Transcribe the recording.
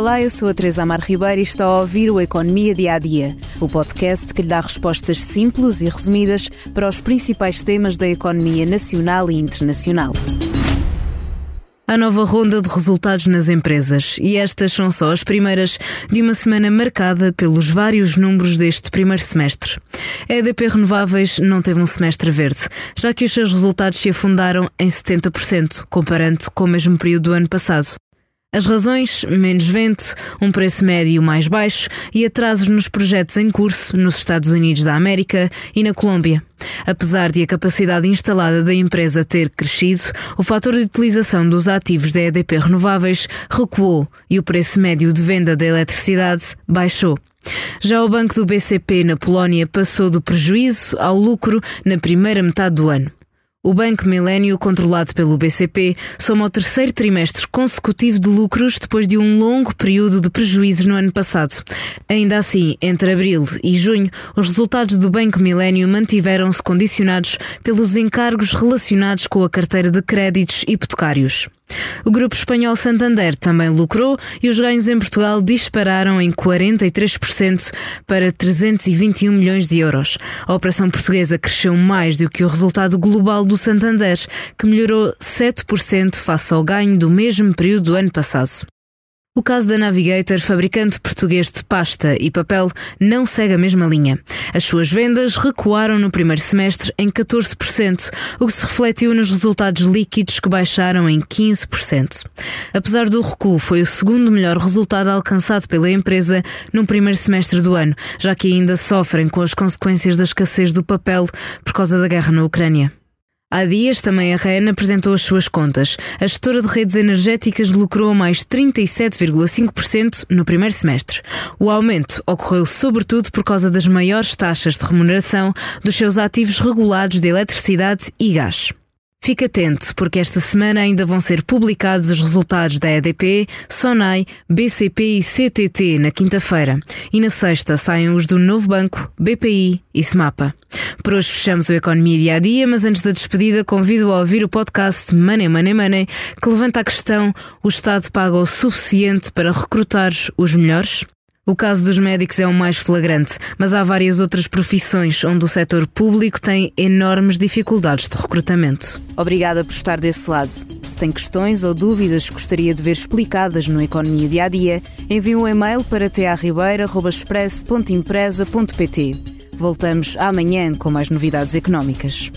Olá, eu sou a Teresa Amar Ribeiro e está a ouvir o Economia Dia a Dia, o podcast que lhe dá respostas simples e resumidas para os principais temas da economia nacional e internacional. A nova ronda de resultados nas empresas, e estas são só as primeiras de uma semana marcada pelos vários números deste primeiro semestre. A EDP Renováveis não teve um semestre verde, já que os seus resultados se afundaram em 70%, comparando com o mesmo período do ano passado. As razões: menos vento, um preço médio mais baixo e atrasos nos projetos em curso nos Estados Unidos da América e na Colômbia. Apesar de a capacidade instalada da empresa ter crescido, o fator de utilização dos ativos da EDP Renováveis recuou e o preço médio de venda da eletricidade baixou. Já o banco do BCP na Polónia passou do prejuízo ao lucro na primeira metade do ano. O Banco Milênio, controlado pelo BCP, soma o terceiro trimestre consecutivo de lucros depois de um longo período de prejuízos no ano passado. Ainda assim, entre abril e junho, os resultados do Banco Milênio mantiveram-se condicionados pelos encargos relacionados com a carteira de créditos hipotecários. O grupo espanhol Santander também lucrou e os ganhos em Portugal dispararam em 43% para 321 milhões de euros. A operação portuguesa cresceu mais do que o resultado global do Santander, que melhorou 7% face ao ganho do mesmo período do ano passado. O caso da Navigator, fabricante português de pasta e papel, não segue a mesma linha. As suas vendas recuaram no primeiro semestre em 14%, o que se refletiu nos resultados líquidos que baixaram em 15%. Apesar do recuo, foi o segundo melhor resultado alcançado pela empresa no primeiro semestre do ano, já que ainda sofrem com as consequências da escassez do papel por causa da guerra na Ucrânia. Há dias também a REN apresentou as suas contas. A gestora de redes energéticas lucrou mais 37,5% no primeiro semestre. O aumento ocorreu sobretudo por causa das maiores taxas de remuneração dos seus ativos regulados de eletricidade e gás. Fique atento, porque esta semana ainda vão ser publicados os resultados da EDP, SONAI, BCP e CTT na quinta-feira. E na sexta saem os do Novo Banco, BPI e SMAPA. Por hoje fechamos o Economia Dia a Dia, mas antes da despedida convido a ouvir o podcast Money Money Money, que levanta a questão: o Estado paga o suficiente para recrutar os melhores? O caso dos médicos é o mais flagrante, mas há várias outras profissões onde o setor público tem enormes dificuldades de recrutamento. Obrigada por estar desse lado. Se tem questões ou dúvidas que gostaria de ver explicadas no Economia Dia a Dia, envie um e-mail para tearribeira.express.empresa.pt. Voltamos amanhã com mais novidades económicas.